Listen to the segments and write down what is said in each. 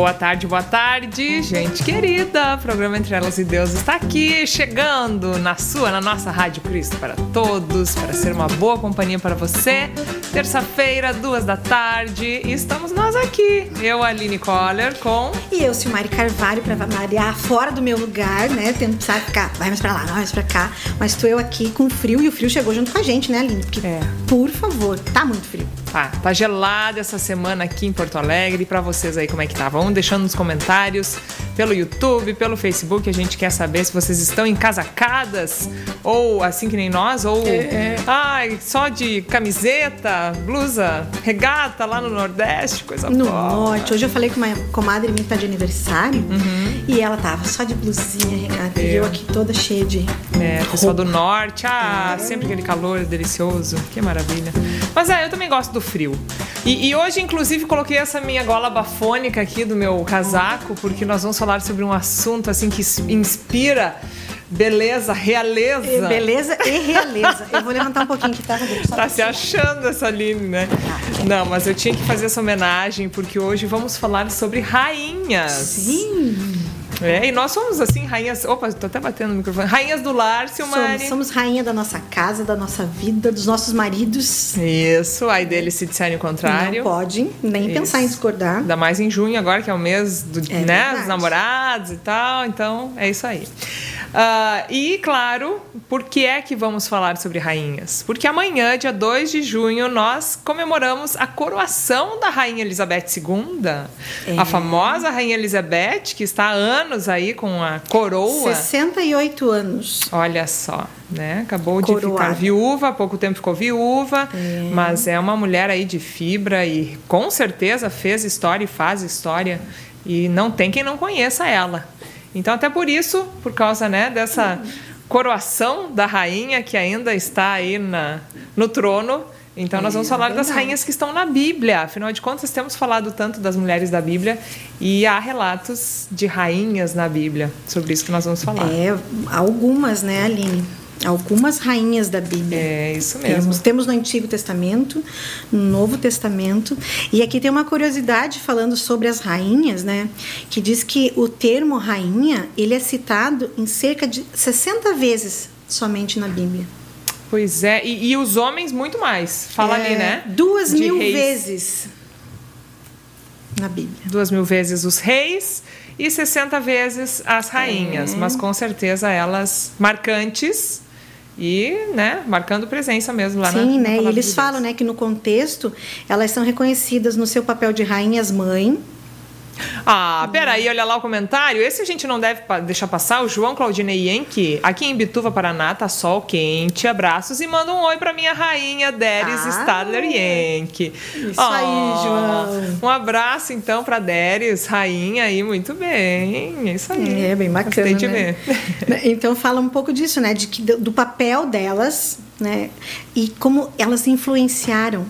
Boa tarde, boa tarde, gente querida. O programa Entre Elas e Deus está aqui, chegando na sua, na nossa Rádio Cristo para todos, para ser uma boa companhia para você. Terça-feira, duas da tarde, e estamos nós aqui. Eu, Aline Coller, com. E eu, Silmari Carvalho, para variar fora do meu lugar, né? Tendo que ficar, vai mais para lá, vai mais para cá. Mas estou eu aqui com frio, e o frio chegou junto com a gente, né, Aline? Porque, é. por favor, tá muito frio. Tá, tá gelado essa semana aqui em Porto Alegre. Para vocês aí, como é que tá? Vão deixando nos comentários pelo YouTube, pelo Facebook. A gente quer saber se vocês estão encasacadas ou assim que nem nós, ou é, é. Ai, só de camiseta, blusa, regata lá no Nordeste, coisa no boa. Norte. Hoje eu falei com uma comadre minha que tá de aniversário uhum. E ela tava só de blusinha, regata. Eu. E eu aqui toda cheia de. É, pessoal do Norte. Ah, é. sempre aquele calor delicioso. Que maravilha. Mas é, eu também gosto do frio. E, e, hoje, inclusive, coloquei essa minha gola bafônica aqui do meu casaco, porque nós vamos falar sobre um assunto assim que inspira beleza, realeza. E beleza e realeza. Eu vou levantar um pouquinho que tá. Tá se achando essa Aline, né? Tá. Não, mas eu tinha que fazer essa homenagem, porque hoje vamos falar sobre rainhas. Sim. É, e nós somos assim, rainhas. Opa, tô até batendo no microfone. Rainhas do lar, Silmari. Somos, somos rainha da nossa casa, da nossa vida, dos nossos maridos. Isso, aí deles se disserem o contrário. Não pode nem Isso. pensar em discordar. Ainda mais em junho, agora que é o mês do, é né, dos namorados e tal. Então, é isso aí. Uh, e, claro, por que é que vamos falar sobre rainhas? Porque amanhã, dia 2 de junho, nós comemoramos a coroação da Rainha Elizabeth II. É. A famosa Rainha Elizabeth, que está há anos aí com a coroa. 68 anos. Olha só, né? Acabou Coroada. de ficar viúva, há pouco tempo ficou viúva, é. mas é uma mulher aí de fibra e com certeza fez história e faz história. E não tem quem não conheça ela. Então, até por isso, por causa né, dessa coroação da rainha que ainda está aí na, no trono, então nós vamos é, falar é das rainhas que estão na Bíblia. Afinal de contas, temos falado tanto das mulheres da Bíblia e há relatos de rainhas na Bíblia. Sobre isso que nós vamos falar. É, algumas, né, Aline? algumas rainhas da Bíblia. É, isso mesmo. Temos, temos no Antigo Testamento, no Novo Testamento. E aqui tem uma curiosidade falando sobre as rainhas, né? Que diz que o termo rainha, ele é citado em cerca de 60 vezes somente na Bíblia. Pois é, e, e os homens muito mais. Fala é, ali, né? Duas de mil reis. vezes na Bíblia. Duas mil vezes os reis e 60 vezes as rainhas, é. mas com certeza elas marcantes e, né, marcando presença mesmo lá Sim, na Sim, né? E eles de falam, né, que no contexto elas são reconhecidas no seu papel de rainhas mãe, ah, peraí, olha lá o comentário. Esse a gente não deve deixar passar. O João Claudinei Yankee, aqui em Bituva, Paraná, tá sol quente. Abraços e manda um oi pra minha rainha, Deres ah, Stadler Yankee. Isso oh, aí, João. Um abraço, então, pra Deres, rainha aí, muito bem. É isso aí. É, bem bacana. Gostei de né? ver. Então, fala um pouco disso, né? De que, do papel delas, né? E como elas influenciaram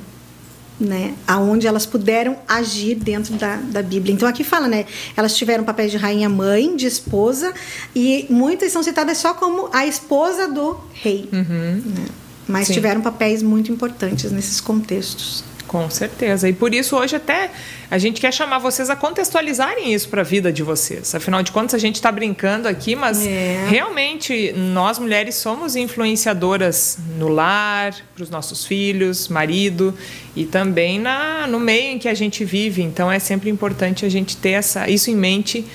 né, aonde elas puderam agir dentro da, da Bíblia. Então aqui fala, né, elas tiveram papéis de rainha mãe, de esposa e muitas são citadas só como a esposa do rei, uhum. né? mas Sim. tiveram papéis muito importantes nesses contextos. Com certeza. E por isso hoje até a gente quer chamar vocês a contextualizarem isso para a vida de vocês. Afinal de contas, a gente está brincando aqui, mas é. realmente nós mulheres somos influenciadoras no lar, para os nossos filhos, marido e também na, no meio em que a gente vive. Então é sempre importante a gente ter essa, isso em mente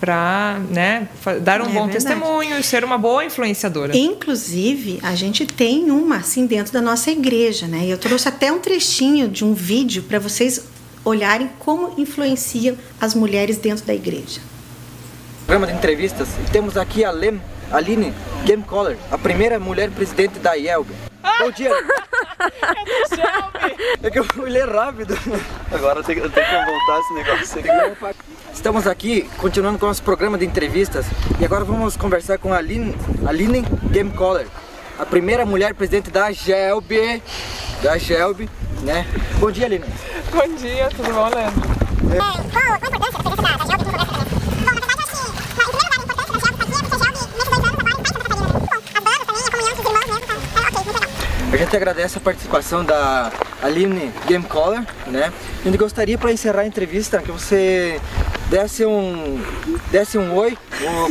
para né, dar um é bom verdade. testemunho e ser uma boa influenciadora. Inclusive, a gente tem uma assim dentro da nossa igreja, né? Eu trouxe até um trechinho de um vídeo para vocês olharem como influenciam as mulheres dentro da igreja. Programa de entrevistas. Temos aqui a Lem, Aline Game Caller, a primeira mulher presidente da IELB. Bom dia! é, é que eu fui ler rápido. Agora tem, tem que voltar esse negócio aqui. Estamos aqui continuando com o nosso programa de entrevistas e agora vamos conversar com a Aline, Aline Game Caller, a primeira mulher presidente da GELB, da GELB, né? Bom dia, Aline. Bom dia, tudo bom, Leandro? É, qual, qual a importância da presença da GELB A gente agradece a participação da Aline Game Caller, né? A gente gostaria para encerrar a entrevista que você desse um, desse um oi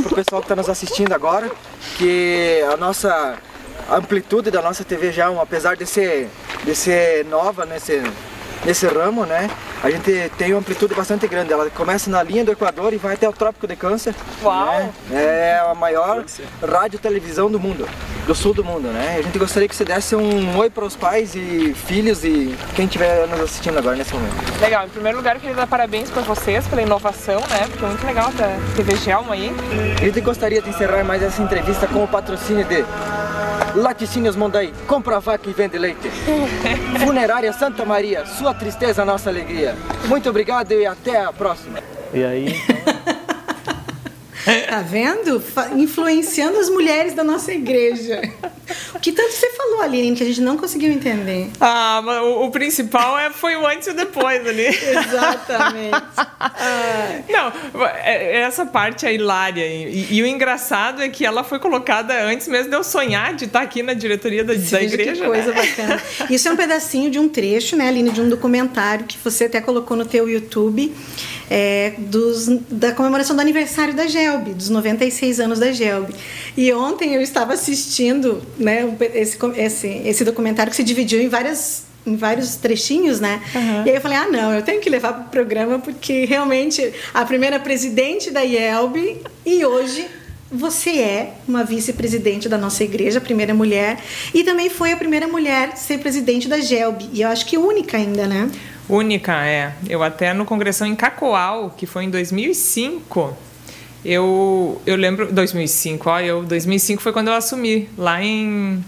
pro pessoal que está nos assistindo agora, que a nossa amplitude da nossa TV já, apesar de ser, de ser nova nesse, nesse ramo, né? A gente tem uma amplitude bastante grande. Ela começa na linha do Equador e vai até o Trópico de Câncer. Uau! Né? É a maior rádio televisão do mundo, do sul do mundo, né? A gente gostaria que você desse um oi para os pais e filhos e quem estiver nos assistindo agora nesse momento. Legal. Em primeiro lugar, eu queria dar parabéns para vocês pela inovação, né? Porque é muito legal a TV Gelma aí. A gente gostaria de encerrar mais essa entrevista com o patrocínio de Laticínios Mondaí, compra vaca e vende leite. Funerária Santa Maria, sua tristeza, nossa alegria. Muito obrigado e até a próxima. E aí, Tá vendo? Influenciando as mulheres da nossa igreja. O que tanto você falou, Aline, que a gente não conseguiu entender? Ah, mas o, o principal é, foi o antes e o depois ali. Exatamente. Ah. Não, é, é essa parte é hilária. E, e, o engraçado é que ela foi colocada antes mesmo de eu sonhar de estar aqui na diretoria da, da igreja. Que coisa né? bacana. Isso é um pedacinho de um trecho, né, Aline, de um documentário que você até colocou no teu YouTube é, dos, da comemoração do aniversário da Gelb, dos 96 anos da Gelb. E ontem eu estava assistindo né, esse, esse, esse documentário que se dividiu em várias em vários trechinhos, né? Uhum. E aí eu falei, ah, não, eu tenho que levar para o programa porque realmente a primeira presidente da IELB e hoje você é uma vice-presidente da nossa igreja, a primeira mulher, e também foi a primeira mulher a ser presidente da GELB, e eu acho que única ainda, né? Única, é. Eu até no congressão em Cacoal, que foi em 2005, eu, eu lembro... 2005, ó, eu, 2005 foi quando eu assumi, lá em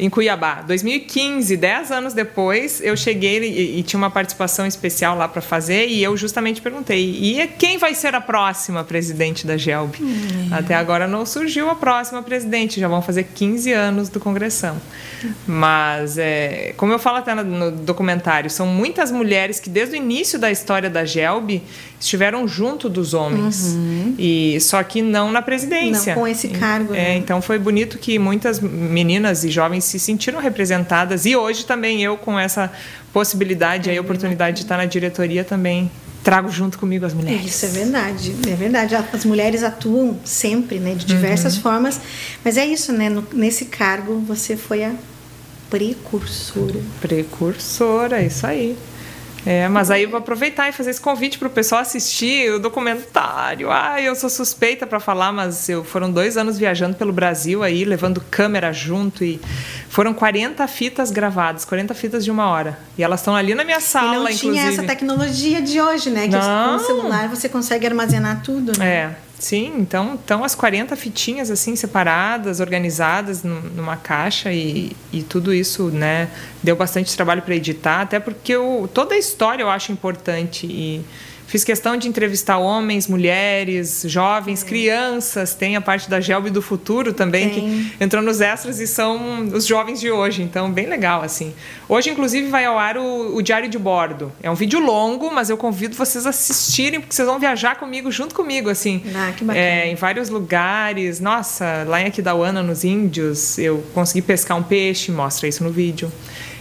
em Cuiabá. 2015, 10 anos depois, eu cheguei e, e tinha uma participação especial lá para fazer e eu justamente perguntei: e quem vai ser a próxima presidente da GELB? Hum. Até agora não surgiu a próxima presidente, já vão fazer 15 anos do Congressão. Mas, é, como eu falo até no, no documentário, são muitas mulheres que desde o início da história da GELB estiveram junto dos homens. Uhum. E só que não na presidência. Não com esse cargo. É, né? então foi bonito que muitas meninas e jovens se sentiram representadas e hoje também eu com essa possibilidade é, e oportunidade de estar na diretoria também trago junto comigo as mulheres. Isso é verdade, é verdade. As mulheres atuam sempre, né, de diversas uhum. formas, mas é isso, né? No, nesse cargo você foi a precursora. Precursora, isso aí. É, mas aí eu vou aproveitar e fazer esse convite para o pessoal assistir o documentário. Ah, eu sou suspeita para falar, mas eu foram dois anos viajando pelo Brasil aí, levando câmera junto e foram 40 fitas gravadas, 40 fitas de uma hora. E elas estão ali na minha sala, e não inclusive. tinha essa tecnologia de hoje, né? Que não. com o celular você consegue armazenar tudo, né? É. Sim, então estão as 40 fitinhas assim separadas, organizadas numa caixa e, e tudo isso, né, deu bastante trabalho para editar, até porque eu, toda a história eu acho importante e Fiz questão de entrevistar homens, mulheres, jovens, crianças. Tem a parte da Gelb do Futuro também, que entrou nos extras e são os jovens de hoje. Então, bem legal, assim. Hoje, inclusive, vai ao ar o, o Diário de Bordo. É um vídeo longo, mas eu convido vocês a assistirem, porque vocês vão viajar comigo, junto comigo, assim. Ah, que bacana. É, em vários lugares. Nossa, lá em Aquidauana, nos Índios, eu consegui pescar um peixe, mostra isso no vídeo.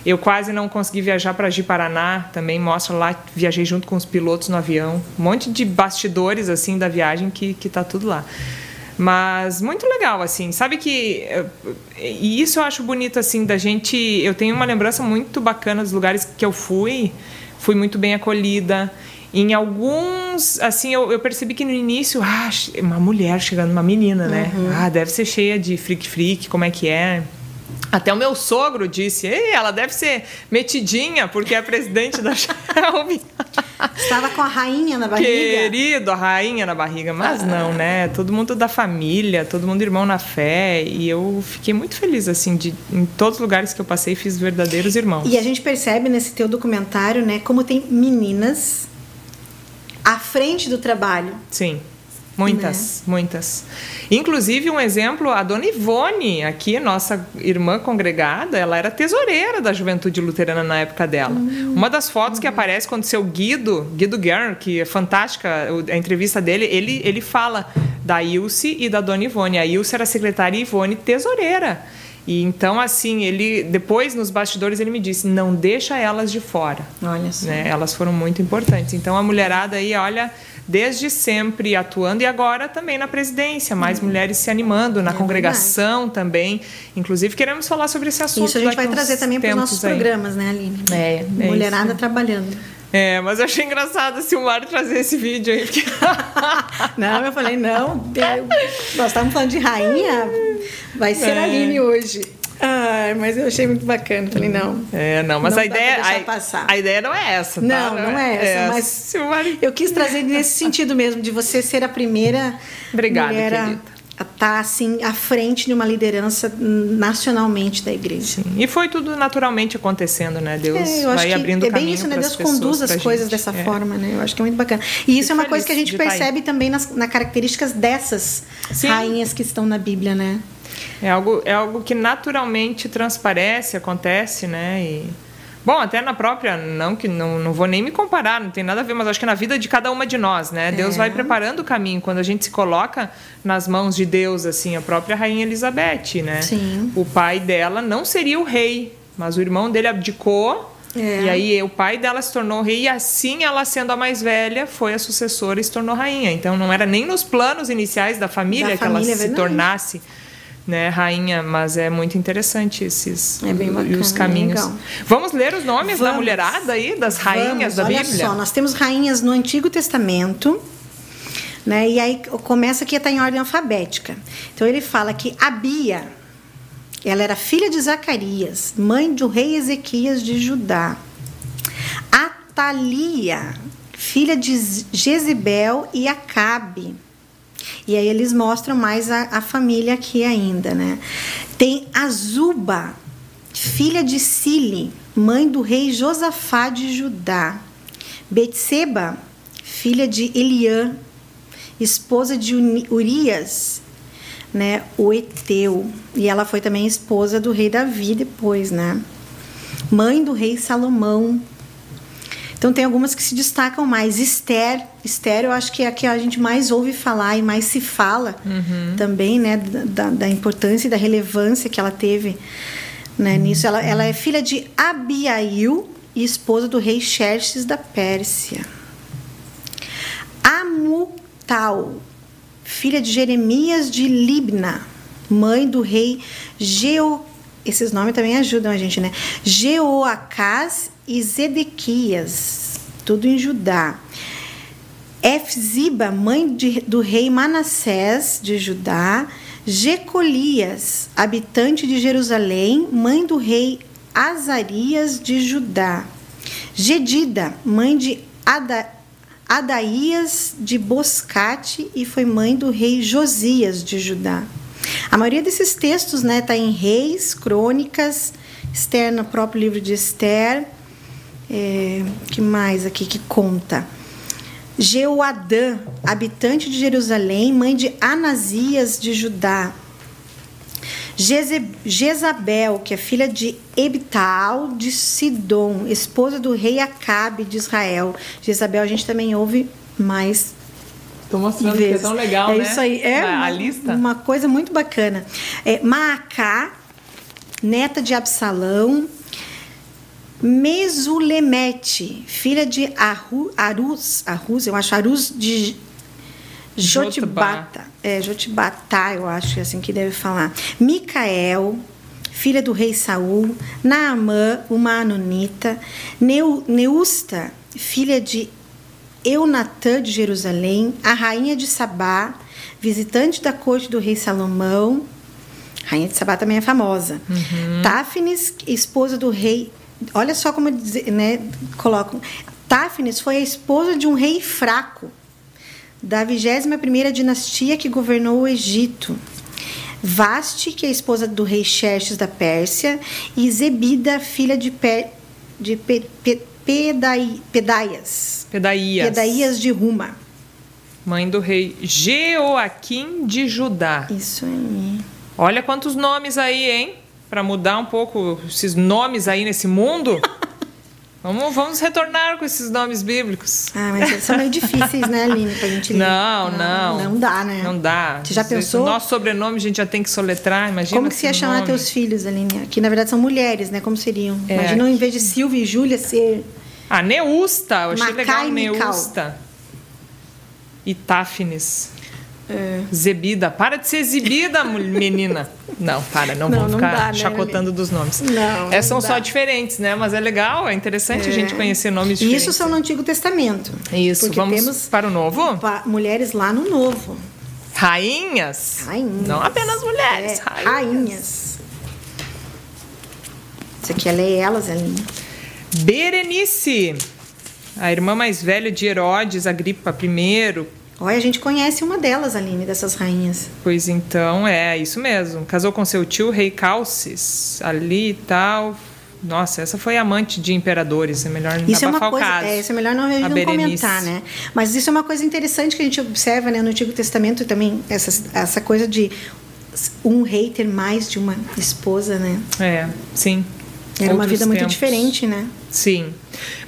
Eu quase não consegui viajar para Ji-Paraná, também mostra lá, viajei junto com os pilotos no avião. Um monte de bastidores assim da viagem que que tá tudo lá. Mas muito legal assim. Sabe que eh, e isso eu acho bonito assim da gente, eu tenho uma lembrança muito bacana dos lugares que eu fui. Fui muito bem acolhida. Em alguns, assim, eu, eu, percebi que no início, ah, uma mulher chegando, uma menina, né? Uhum. Ah, deve ser cheia de freak freak, como é que é? Até o meu sogro disse, Ei, ela deve ser metidinha, porque é presidente da Shelby. Estava com a rainha na barriga. Querido, a rainha na barriga. Mas não, né? Todo mundo da família, todo mundo irmão na fé. E eu fiquei muito feliz, assim, de em todos os lugares que eu passei, fiz verdadeiros irmãos. E a gente percebe nesse teu documentário, né, como tem meninas à frente do trabalho. Sim. Muitas, né? muitas. Inclusive, um exemplo, a dona Ivone, aqui, nossa irmã congregada, ela era tesoureira da juventude luterana na época dela. Uhum. Uma das fotos uhum. que aparece quando seu Guido, Guido Guerra, que é fantástica a entrevista dele, ele, ele fala da Ilse e da dona Ivone. A Ilse era secretária e Ivone tesoureira. E então, assim, ele depois nos bastidores ele me disse: não deixa elas de fora. Olha só. Né? Elas foram muito importantes. Então a mulherada aí, olha, desde sempre atuando e agora também na presidência, mais mulheres se animando na É congregação também. Inclusive queremos falar sobre esse assunto. Isso a gente vai trazer também para os nossos aí. programas, né, Aline? É, é Mulherada isso. trabalhando. É, mas eu achei engraçado a Silmar trazer esse vídeo aí. Porque... Não, eu falei, não, eu- nós estávamos falando de rainha, vai ser É. a Aline hoje. Ai, mas eu achei muito bacana. Falei, não. É, não, mas Não a ideia. A, passar. a ideia não é essa, tá? Não, não é essa, a mas-. Eu quis trazer nesse sentido mesmo, de você ser a primeira Obrigada, mulher a- querida. estar assim à frente de uma liderança nacionalmente da igreja. E foi tudo naturalmente acontecendo, né? Deus É, vai abrindo é bem caminho isso, né? Deus conduz as coisas gente. dessa É. forma, né? Eu acho que é muito bacana. E isso é uma coisa que a gente tá percebe também nas, nas características dessas Sim. rainhas que estão na Bíblia, né? É algo, é algo que naturalmente transparece, acontece, né? E, bom, até na própria, não que não, não vou nem me comparar, não tem nada a ver, mas acho que na vida de cada uma de nós, né? Deus É. vai preparando o caminho quando a gente se coloca nas mãos de Deus, assim, a própria rainha Elizabeth, né? Sim. O pai dela não seria o rei, mas o irmão dele abdicou. É. E aí o pai dela se tornou rei e assim ela sendo a mais velha foi a sucessora e se tornou rainha. Então não era nem nos planos iniciais da família Da que ela família, é se verdade. tornasse né, rainha, mas é muito interessante esses É bem bacana, os caminhos. legal. Vamos ler os nomes da Vamos. mulherada aí, das rainhas Vamos, da olha Bíblia? só, nós temos rainhas no Antigo Testamento, né? E aí começa aqui está em ordem alfabética. Então ele fala que Abia, ela era filha de Zacarias, mãe do rei Ezequias de Judá. Atalia, filha de Jezebel e Acabe. E aí eles mostram mais a, a família aqui ainda, né? Tem Azuba, filha de Sile, mãe do rei Josafá de Judá. Betseba, filha de Eliã, esposa de Urias, né, o Eteu. E ela foi também esposa do rei Davi depois, né? Mãe do rei Salomão. Então tem algumas que se destacam mais. Esther, Esther eu acho que é a que a gente mais ouve falar e mais se fala também, né, da, da importância e da relevância que ela teve né, nisso. Ela, ela é filha de Abiail e esposa do rei Xerxes da Pérsia. Amutal, filha de Jeremias de Libna, mãe do rei Geo. Esses nomes também ajudam a gente, né? Jeoacás e Zedequias, tudo em Judá. Efziba, mãe de- do rei Manassés de Judá. Jecolias, habitante de Jerusalém, mãe do rei Azarias de Judá. Gedida, mãe de Ada, Adaías de Boscate e foi mãe do rei Josias de Judá. A maioria desses textos está né, tá em Reis, Crônicas, Esther no próprio livro de Esther. É, que mais aqui que conta? Jeoadã, habitante de Jerusalém, mãe de Anasias de Judá. Jezabel, que é filha de Ebtaal de Sidom, esposa do rei Acabe de Israel. Jezabel a gente também ouve mais Tô mostrando que é tão legal, é né? isso aí. É a, uma, lista. uma coisa muito bacana. É, Maacá, neta de Absalão. Mesulemete, filha de Aru, Arus, Arus, eu acho, Arus de Jotibata. É, Jotibata, eu acho que é assim que deve falar. Micael, filha do rei Saul. Naamã, uma anonita. Neu, Neusta, filha de Eunatã de Jerusalém. A rainha de Sabá, visitante da corte do rei Salomão. Rainha de Sabá também é famosa. Táfnis, esposa do rei. Olha só como né, colocam. Táfnis foi a esposa de um rei fraco, da 21ª dinastia que governou o Egito. Vaste, que é a esposa do rei Xerxes da Pérsia, e Zebida, filha de, Pe, de Pe, Pe, Pedai, Pedaias. Pedaías. Pedaias de Ruma. Mãe do rei Jeoaquim de Judá. Isso aí. Olha quantos nomes aí, hein? Para mudar um pouco esses nomes aí nesse mundo. vamos, vamos retornar com esses nomes bíblicos. Ah, mas eles são meio difíceis, né, Aline, pra gente ler. Não, não. Não dá, né? Não dá. Você já pensou? O nosso sobrenome a gente já tem que soletrar, imagina. Como que você ia chamar teus filhos, Aline? Que na verdade são mulheres, né? Como seriam? É, Imagina, em vez de Silvia e Júlia, ser. Ah, Neusta. Eu achei Macai legal Mical. Neusta. e Táfnis. É. Zebida. Para de ser exibida, menina. Não, para, não, não vamos ficar dá, né, chacotando né? dos nomes. Não, é, são só diferentes, né? Mas é legal, é interessante é. a gente conhecer nomes diferentes. Isso são no Antigo Testamento. Isso, vamos para o Novo? Mulheres lá no Novo. Rainhas? Rainhas. Não apenas mulheres, é, rainhas. rainhas. Isso aqui é ler elas, Aline. Berenice, a irmã mais velha de Herodes, Agripa I, Olha, a gente conhece uma delas, Aline, dessas rainhas. Pois então, é isso mesmo. Casou com seu tio, rei Calcis, ali e tal. Nossa, essa foi amante de imperadores, é melhor não isso é uma coisa, é, isso é melhor não, a não comentar, né? Mas isso é uma coisa interessante que a gente observa né, no Antigo Testamento também, essa, essa coisa de um rei ter mais de uma esposa, né? É, sim. Era uma vida tempos. muito diferente, né? Sim.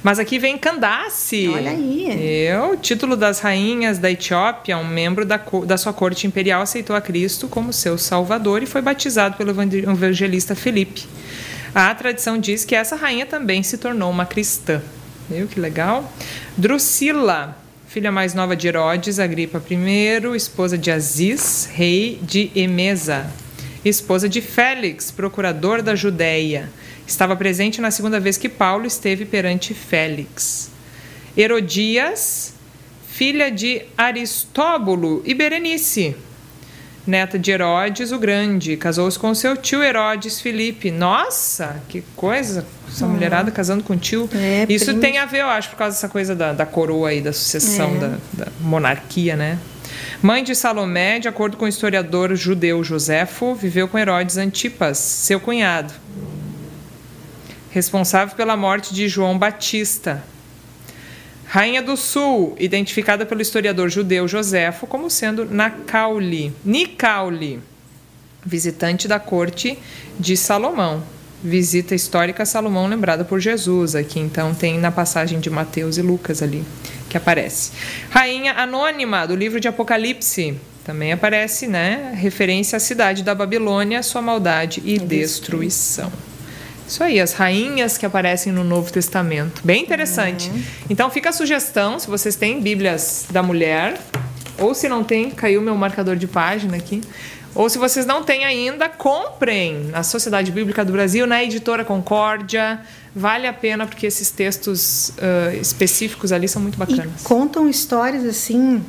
Mas aqui vem Candace. Olha aí. Eu, título das rainhas da Etiópia, um membro da, da sua corte imperial aceitou a Cristo como seu salvador e foi batizado pelo evangelista Felipe. A tradição diz que essa rainha também se tornou uma cristã. Viu que legal? Drusila, filha mais nova de Herodes, Agripa I, esposa de Aziz, rei de Emesa, esposa de Félix, procurador da Judéia. Estava presente na segunda vez que Paulo esteve perante Félix. Herodias, filha de Aristóbulo e Berenice, neta de Herodes o Grande, casou-se com seu tio Herodes Filipe. Nossa, que coisa! Essa uhum. mulherada casando com o tio. É, Isso primo. tem a ver, eu acho, por causa dessa coisa da, da coroa aí, da sucessão, é. da, da, monarquia, né? Mãe de Salomé, de acordo com o historiador judeu Joséfo, viveu com Herodes Antipas, seu cunhado responsável pela morte de João Batista. Rainha do Sul, identificada pelo historiador judeu Joséfo como sendo Nacauli, Nicauli, visitante da corte de Salomão. Visita histórica a Salomão lembrada por Jesus, aqui então tem na passagem de Mateus e Lucas ali que aparece. Rainha anônima do livro de Apocalipse, também aparece, né? Referência à cidade da Babilônia, sua maldade e destruição. Isso aí, as rainhas que aparecem no Novo Testamento. Bem interessante. Uhum. Então fica a sugestão, se vocês têm Bíblias da mulher, ou se não tem, caiu meu marcador de página aqui. Ou se vocês não têm ainda, comprem na Sociedade Bíblica do Brasil, na Editora Concórdia. Vale a pena porque esses textos uh, específicos ali são muito bacanas. E contam histórias assim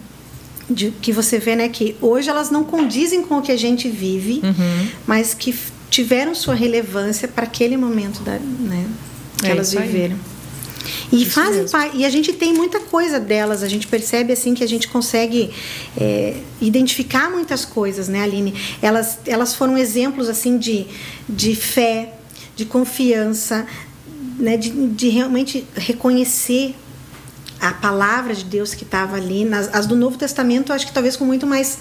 de, que você vê, né, que hoje elas não condizem com o que a gente vive, uhum. mas que tiveram sua relevância para aquele momento da, né, que é elas viveram. E isso fazem parte, e a gente tem muita coisa delas, a gente percebe assim que a gente consegue é, identificar muitas coisas, né, Aline? Elas, elas foram exemplos assim de, de fé, de confiança, né, de, de realmente reconhecer a palavra de Deus que estava ali. Nas, as do Novo Testamento, acho que talvez com muito mais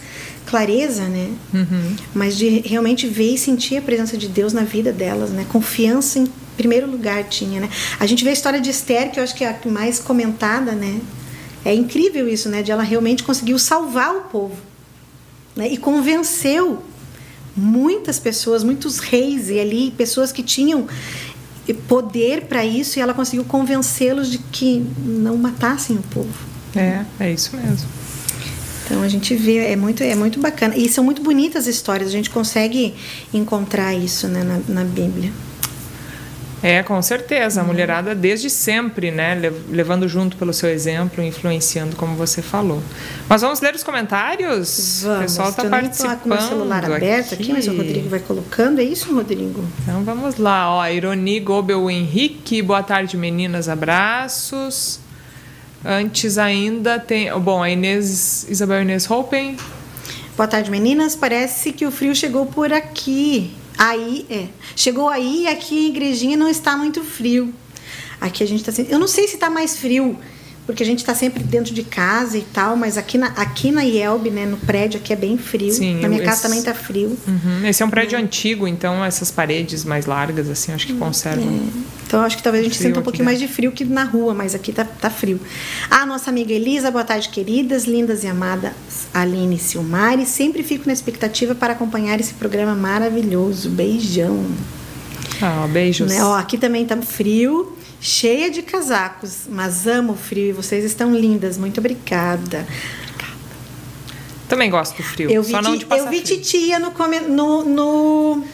clareza, né? Uhum. Mas de realmente ver e sentir a presença de Deus na vida delas, né? Confiança em primeiro lugar tinha, né? A gente vê a história de Esther, que eu acho que é a mais comentada, né? É incrível isso, né? De ela realmente conseguiu salvar o povo. Né? E convenceu muitas pessoas, muitos reis e ali pessoas que tinham poder para isso e ela conseguiu convencê-los de que não matassem o povo. É, é isso mesmo. Então a gente vê, é muito, é muito bacana. E são muito bonitas as histórias, a gente consegue encontrar isso né, na, na Bíblia. É, com certeza. A mulherada desde sempre, né? Levando junto pelo seu exemplo, influenciando, como você falou. Mas vamos ler os comentários? Vamos. O pessoal está participando. com o celular aberto aqui. aqui, mas o Rodrigo vai colocando. É isso, Rodrigo? Então vamos lá. Ó, Ironi Gobel Henrique. Boa tarde, meninas. Abraços. Antes ainda tem. Bom, a Inês, Isabel Inês Hopen. Boa tarde, meninas. Parece que o frio chegou por aqui. Aí, é. Chegou aí e aqui a igrejinha não está muito frio. Aqui a gente está. Eu não sei se está mais frio porque a gente está sempre dentro de casa e tal, mas aqui na, aqui na IELB, né, no prédio aqui é bem frio. Sim, na minha esse, casa também está frio. Uhum. Esse é um prédio é. antigo, então essas paredes mais largas, assim, acho que conservam. É. Então acho que talvez a gente sinta um pouquinho mais de frio que na rua, mas aqui tá, tá frio. A nossa amiga Elisa, boa tarde, queridas, lindas e amadas Aline e Silmari. Sempre fico na expectativa para acompanhar esse programa maravilhoso. Beijão. Ah, beijos. Né? Ó, aqui também tá frio cheia de casacos, mas amo o frio e vocês estão lindas. Muito obrigada. Também gosto do frio. Eu vi, só não de passar eu vi frio. titia no, no, no,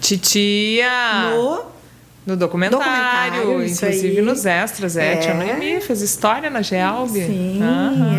Titia. no No documentário, Documentário, inclusive aí. nos extras. É, É. Tia Noemi fez história na Gealb. Sim,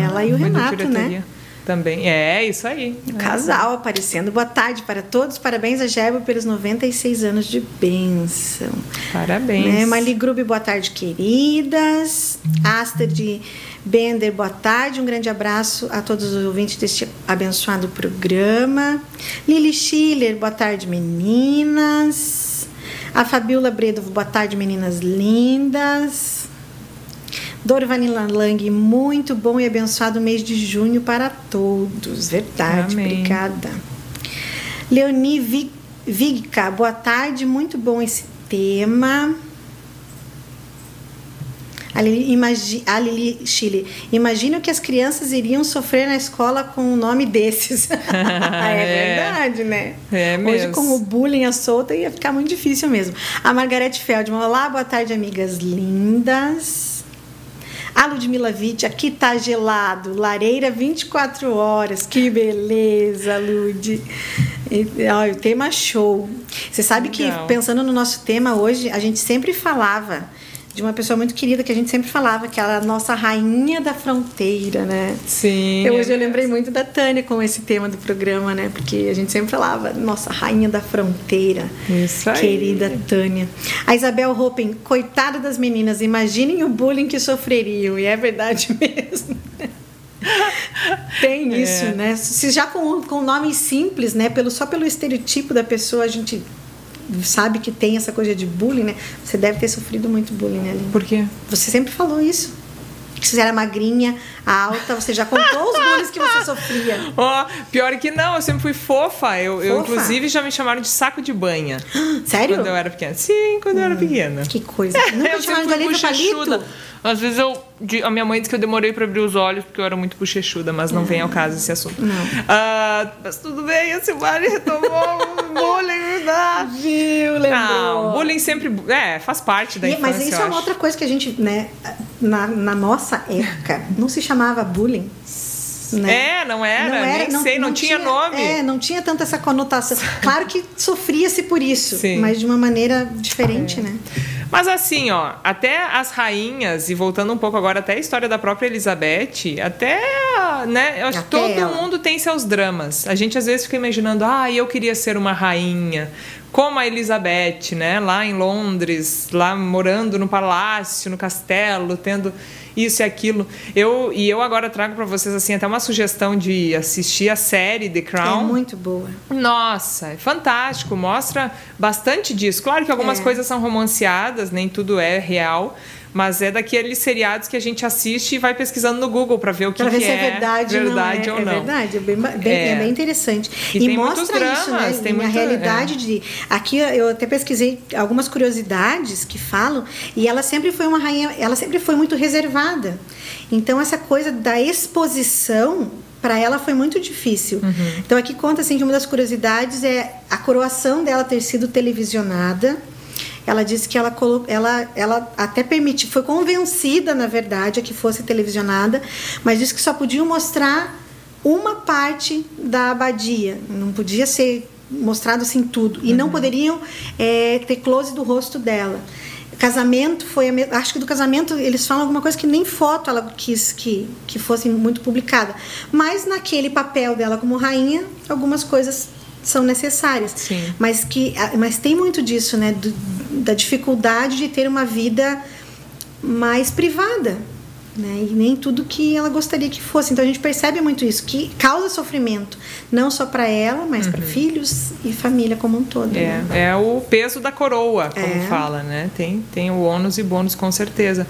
ela e o Renato, né? Também. É, isso aí. O casal aparecendo. Boa tarde para todos. Parabéns a Gebo pelos 96 anos de bênção. Parabéns. Né? Mali Grube, boa tarde, queridas. Astrid Bender, boa tarde. Um grande abraço a todos os ouvintes deste abençoado programa. Lili Schiller, boa tarde, meninas. A Fabiola Bredo, boa tarde, meninas lindas. Dorvanila Lang, muito bom e abençoado mês de junho para todos. Verdade, Amém. obrigada. Leoni Vi- Vigka, boa tarde, muito bom esse tema. A Lili, imagi, a Lili Chile, imagina o que as crianças iriam sofrer na escola com um nome desses. é, É. verdade, né? É Hoje, mesmo. com o bullying à solta, ia ficar muito difícil mesmo. A Margarete Feldman, olá, boa tarde, amigas lindas. A Ludmila Witt, aqui tá gelado, lareira 24 horas, que beleza, Lud. E, ó, o tema show. Você sabe Legal. que, pensando no nosso tema hoje, a gente sempre falava de uma pessoa muito querida que a gente sempre falava, que ela é a nossa rainha da fronteira, né? Sim. Eu, hoje eu lembrei muito da Tânia com esse tema do programa, né? Porque a gente sempre falava, nossa, rainha da fronteira. Isso aí. Querida Tânia. A Isabel Hoppen, coitada das meninas, imaginem o bullying que sofreriam. E é verdade mesmo. Tem É. isso, né? Se já com, com nomes simples, né? Pelo, só pelo estereotipo da pessoa, a gente sabe que tem essa coisa de bullying, né? Você deve ter sofrido muito bullying, né, Aline? Por quê? Você sempre falou isso. Que você era magrinha, alta, você já contou os bullies que você sofria. Ó, pior que não, eu sempre fui fofa. Eu, eu, Fofa? inclusive, já me chamaram de saco de banha. Sério? Quando eu era pequena. Sim, quando eu era pequena. Que coisa. Nunca eu te chamaram de bochechuda. Palito? Às vezes eu. A minha mãe disse que eu demorei pra abrir os olhos porque eu era muito bochechuda, mas não vem ao caso esse assunto. Não. Ah, mas tudo bem, a Silmari retomou o bullying, né? Viu, lembrou. Não, bullying sempre. É, faz parte da E- infância. mas isso é uma acho. outra coisa que a gente, né, na, na nossa época, não se chamava bullying. Né? É, não era, nem sei, não tinha nome. É, não tinha tanta essa conotação. Claro que sofria-se por isso, Sim. mas de uma maneira diferente, né? Mas assim, ó, até as rainhas, e voltando um pouco agora até a história da própria Elizabeth, até, né, eu acho que todo ela. mundo tem seus dramas. A gente às vezes fica imaginando, ah, eu queria ser uma rainha, como a Elizabeth, né, lá em Londres, lá morando no palácio, no castelo, tendo isso e aquilo. Eu e eu agora trago para vocês assim até uma sugestão de assistir a série The É Crown. muito boa. Nossa, é fantástico, mostra bastante disso. Claro que algumas É. coisas são romanceadas, nem tudo é real, mas é daqueles seriados que a gente assiste e vai pesquisando no Google para ver o que, Pra ver que se é, é verdade, verdade não é, ou não. é verdade, é bem, bem- É. é bem interessante. E E, mostra isso, né? dramas, tem e a realidade é. de. Aqui eu até pesquisei algumas curiosidades que falam, e ela sempre foi uma rainha, ela sempre foi muito reservada. Então, essa coisa da exposição. Para ela foi muito difícil. Uhum. Então aqui conta assim que uma das curiosidades é a coroação dela ter sido televisionada. Ela disse que ela, ela, ela até permitiu, foi convencida, na verdade, a que fosse televisionada, mas disse que só podiam mostrar uma parte da abadia, não podia ser mostrado assim tudo, e não poderiam eh, ter close do rosto dela. Casamento foi a acho que do casamento eles falam alguma coisa que nem foto ela quis que, que fosse muito publicada, mas naquele papel dela como rainha, algumas coisas são necessárias. Sim. Mas que mas tem muito disso, né, do- da dificuldade de ter uma vida mais privada, né? E nem tudo que ela gostaria que fosse. Então a gente percebe muito isso, que causa sofrimento, não só para ela, mas para filhos e família como um todo. Uhum. É, né? é o peso da coroa, como É. fala, né? Tem, tem o ônus e bônus, com certeza.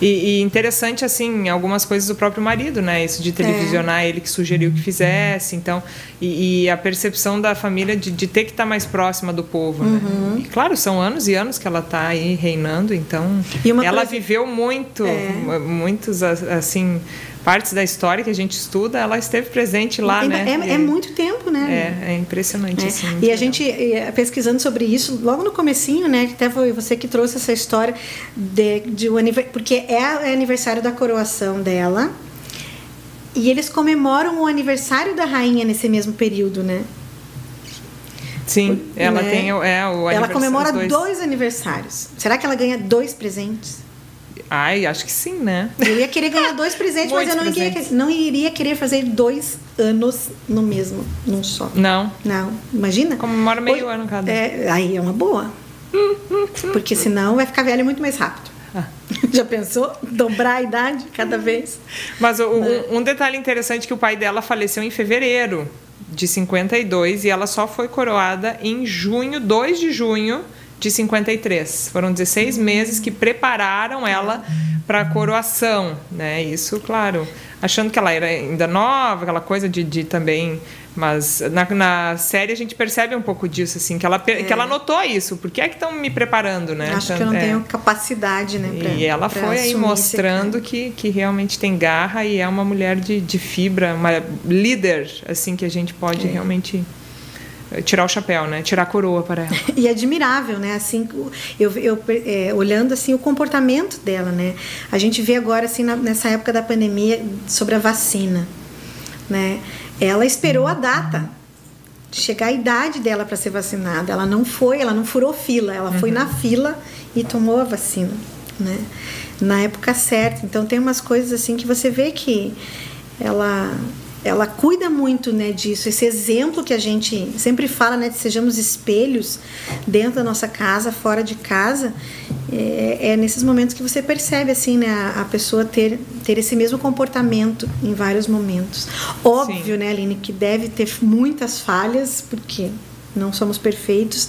E, e interessante, assim, algumas coisas do próprio marido, né? Isso de televisionar, ele que sugeriu que fizesse, então... E, e a percepção da família de, de ter que estar mais próxima do povo, né? E, claro, são anos e anos que ela está aí reinando, então... Ela coisa- viveu muito, muitos, assim... Partes da história que a gente estuda, ela esteve presente lá, é, né? é- é muito tempo, né? é, é impressionante, É. assim. E a legal. gente, eh, pesquisando sobre isso, logo no comecinho, né? Até foi você que trouxe essa história de, de o aniver- porque é, é aniversário da coroação dela. E eles comemoram o aniversário da rainha nesse mesmo período, né? Sim, ela né? tem é, o Ela comemora dois. dois aniversários. Será que ela ganha dois presentes? Ai, acho que sim, né? Eu ia querer ganhar dois presentes, mas eu não iria, não iria querer fazer dois anos no mesmo, num só. Não. Não. Imagina? Comemora meio ano cada. É, aí é uma boa. Porque senão vai ficar velho muito mais rápido. Ah. Já pensou? Dobrar a idade cada vez? Mas o, um, um detalhe interessante é que o pai dela faleceu em fevereiro de 52 e ela só foi coroada em junho, 2 de junho de 53. Foram 16 meses que prepararam ela para a coroação, né? Isso, claro, achando que ela era ainda nova, aquela coisa de, de também mas na, na, série a gente percebe um pouco disso, assim, que ela, é. que ela notou isso. Por que é que estão me preparando, né? Acho que eu não é. tenho capacidade, né? Pra, e ela foi aí mostrando que, que realmente tem garra e é uma mulher de, de fibra, uma líder, assim, que a gente pode é. realmente tirar o chapéu, né? Tirar a coroa para ela. e admirável, né? Assim, eu, eu é, olhando assim o comportamento dela, né? A gente vê agora assim na, nessa época da pandemia sobre a vacina, né? Ela esperou a data chegar a idade dela para ser vacinada. Ela não foi, ela não furou fila, ela uhum. foi na fila e tomou a vacina, né? Na época certa. Então tem umas coisas assim que você vê que ela ela cuida muito né, disso, esse exemplo que a gente sempre fala, né, de sejamos espelhos dentro da nossa casa, fora de casa, é, é nesses momentos que você percebe assim, né, a, a, pessoa ter, ter esse mesmo comportamento em vários momentos. Óbvio, Sim. né, Aline, que deve ter muitas falhas, porque não somos perfeitos,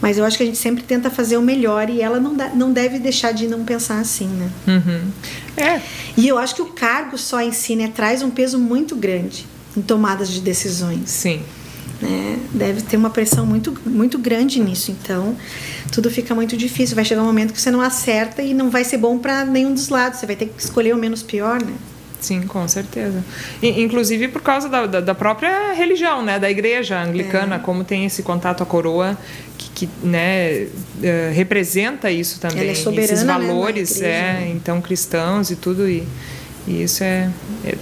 mas eu acho que a gente sempre tenta fazer o melhor e ela não, dá, não deve deixar de não pensar assim, né? Uhum. É. E eu acho que o cargo só em si né, traz um peso muito grande em tomadas de decisões. Sim. Né? Deve ter uma pressão muito, muito grande nisso, então tudo fica muito difícil. Vai chegar um momento que você não acerta e não vai ser bom para nenhum dos lados, você vai ter que escolher o menos pior, né? Sim, com certeza. E, inclusive por causa da, da, da, própria religião, né, da igreja anglicana, é. como tem esse contato à coroa que, que né, uh, representa isso também, Ela é soberana, esses né, valores, né, é, então cristãos e tudo e, e isso é, é,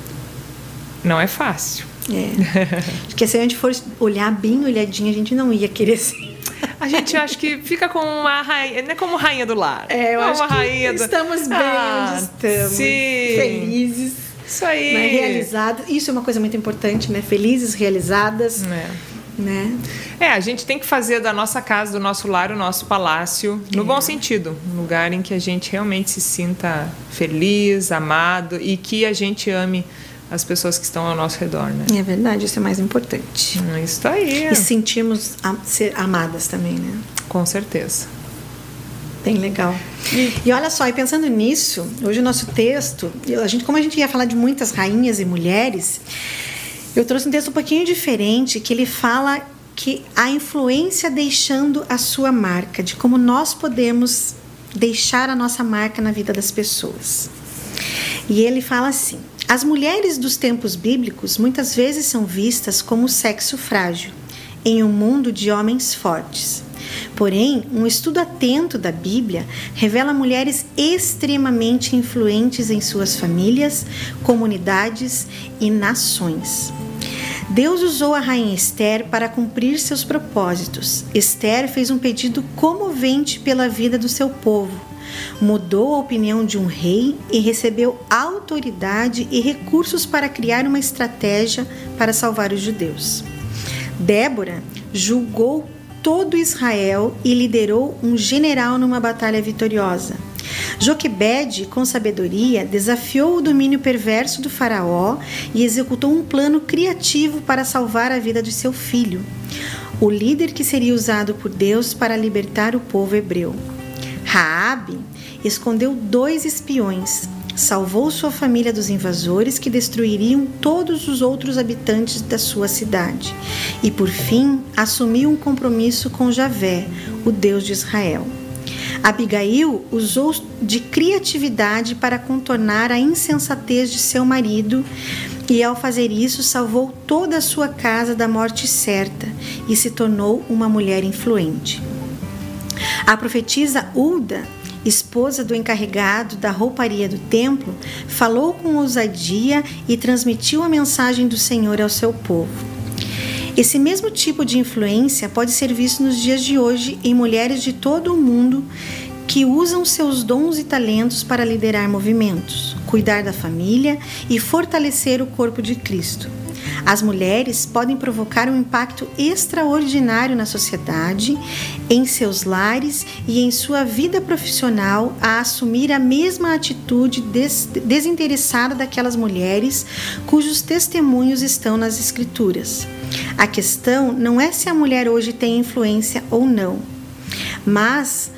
não é fácil. É. Acho que se a gente for olhar bem olhadinho, a gente não ia querer ser. A gente acha que fica com uma rainha, não é como rainha do lar. É, eu não acho uma rainha do... estamos bem ah, onde estamos. Sim. Felizes isso aí. Né? Realizadas. Isso é uma coisa muito importante, né? Felizes, realizadas. É. Né? É, a gente tem que fazer da nossa casa, do nosso lar, o nosso palácio, no é. bom sentido, um lugar em que a gente realmente se sinta feliz, amado e que a gente ame as pessoas que estão ao nosso redor, né? É verdade, isso é mais importante. Isso aí. E sentimos ser amadas também, né? Com certeza. Bem legal. E olha só, e pensando nisso, hoje o nosso texto, a gente, como a gente ia falar de muitas rainhas e mulheres, eu trouxe um texto um pouquinho diferente, que ele fala que a influência deixando a sua marca, de como nós podemos deixar a nossa marca na vida das pessoas. E ele fala assim: as mulheres dos tempos bíblicos muitas vezes são vistas como sexo frágil em um mundo de homens fortes. Porém, um estudo atento da Bíblia revela mulheres extremamente influentes em suas famílias, comunidades e nações. Deus usou a rainha Esther para cumprir seus propósitos. Esther fez um pedido comovente pela vida do seu povo. Mudou a opinião de um rei e recebeu autoridade e recursos para criar uma estratégia para salvar os judeus. Débora julgou todo Israel e liderou um general numa batalha vitoriosa. Joquebede, com sabedoria, desafiou o domínio perverso do faraó e executou um plano criativo para salvar a vida de seu filho, o líder que seria usado por Deus para libertar o povo hebreu. Raabe escondeu dois espiões, salvou sua família dos invasores que destruiriam todos os outros habitantes da sua cidade. E por fim, assumiu um compromisso com Javé, o Deus de Israel. Abigail usou de criatividade para contornar a insensatez de seu marido e, ao fazer isso, salvou toda a sua casa da morte certa e se tornou uma mulher influente. A profetisa Ulda esposa do encarregado da rouparia do templo, falou com ousadia e transmitiu a mensagem do Senhor ao seu povo. Esse mesmo tipo de influência pode ser visto nos dias de hoje em mulheres de todo o mundo que usam seus dons e talentos para liderar movimentos, cuidar da família e fortalecer o corpo de Cristo. As mulheres podem provocar um impacto extraordinário na sociedade, em seus lares e em sua vida profissional a assumir a mesma atitude des desinteressada daquelas mulheres cujos testemunhos estão nas Escrituras. A questão não é se a mulher hoje tem influência ou não, mas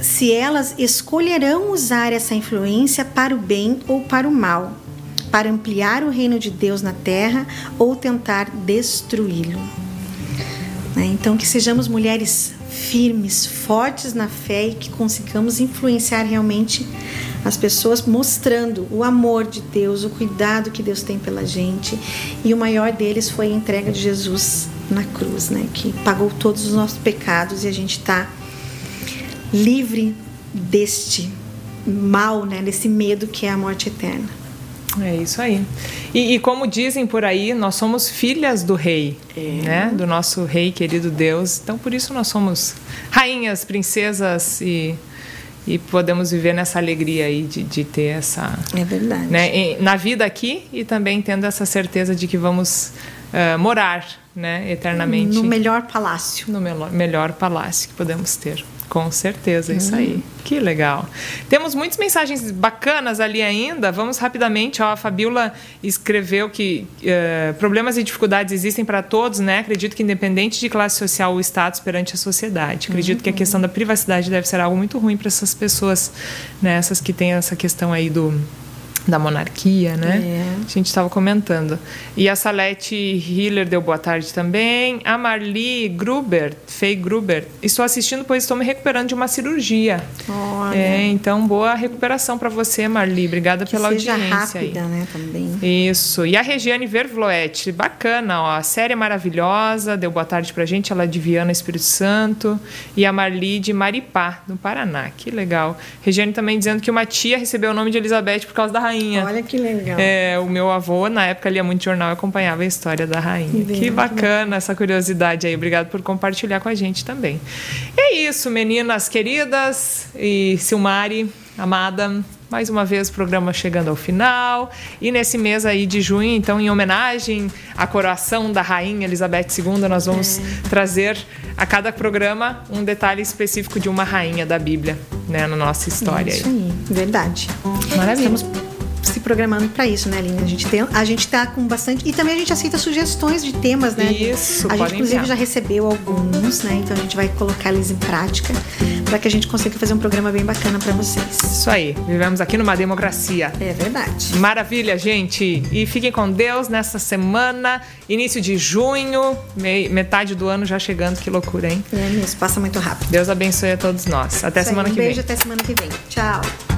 se elas escolherão usar essa influência para o bem ou para o mal, para ampliar o reino de Deus na terra ou tentar destruí-lo. Né? Então, que sejamos mulheres firmes, fortes na fé e que consigamos influenciar realmente as pessoas mostrando o amor de Deus, o cuidado que Deus tem pela gente. E o maior deles foi a entrega de Jesus na cruz, né? Que pagou todos os nossos pecados e a gente está livre deste mal, né? Desse medo que é a morte eterna. É isso aí. E, e, como dizem por aí, nós somos filhas do rei, é. né? Do nosso rei querido Deus. Então, por isso nós somos rainhas, princesas e e podemos viver nessa alegria aí de, de ter essa é verdade né, na vida aqui e também tendo essa certeza de que vamos uh, morar né eternamente no melhor palácio no melhor, melhor palácio que podemos ter com certeza, uhum. isso aí. Que legal. Temos muitas mensagens bacanas ali ainda. Vamos rapidamente. Ó, a Fabiola escreveu que uh, problemas e dificuldades existem para todos, né? Acredito que independente de classe social ou status perante a sociedade. Acredito uhum. que a questão da privacidade deve ser algo muito ruim para essas pessoas, né? Essas que têm essa questão aí do da monarquia, né? É. A gente estava comentando. E a Salete Hiller deu boa tarde também. A Marli Gruber, Fei Gruber, estou assistindo pois estou me recuperando de uma cirurgia. Olha. É, então boa recuperação para você, Marli. Obrigada que pela seja audiência rápida, aí. né, também. Isso. E a Regiane Vervloet, bacana, ó, a série é maravilhosa, deu boa tarde pra gente, ela é de Viana, Espírito Santo, e a Marli de Maripá, no Paraná. Que legal. Regiane também dizendo que uma tia recebeu o nome de Elizabeth por causa da rainha rainha. Olha que legal. É, o meu avô, na época, lia muito jornal e acompanhava a história da rainha. Que, que bacana essa curiosidade aí. Obrigado por compartilhar com a gente também. É isso, meninas queridas e Silmari, amada. Mais uma vez o programa chegando ao final. E nesse mês aí de junho, então, em homenagem à coroação da Rainha Elizabeth II, nós vamos é. trazer a cada programa um detalhe específico de uma rainha da Bíblia, né, na nossa história. Isso aí, verdade. Maravilha. Estamos se programando para isso, né, Aline? A gente, tem, a gente tá com bastante. E também a gente aceita sugestões de temas, né? Isso, A gente, inclusive, enviar. já recebeu alguns, né? Então a gente vai colocar eles em prática para que a gente consiga fazer um programa bem bacana para vocês. Isso aí. Vivemos aqui numa democracia. É verdade. Maravilha, gente. E fiquem com Deus nessa semana, início de junho, metade do ano já chegando. Que loucura, hein? É mesmo, passa muito rápido. Deus abençoe a todos nós. Até Isso semana aí, um que beijo, vem. até semana que vem. Tchau.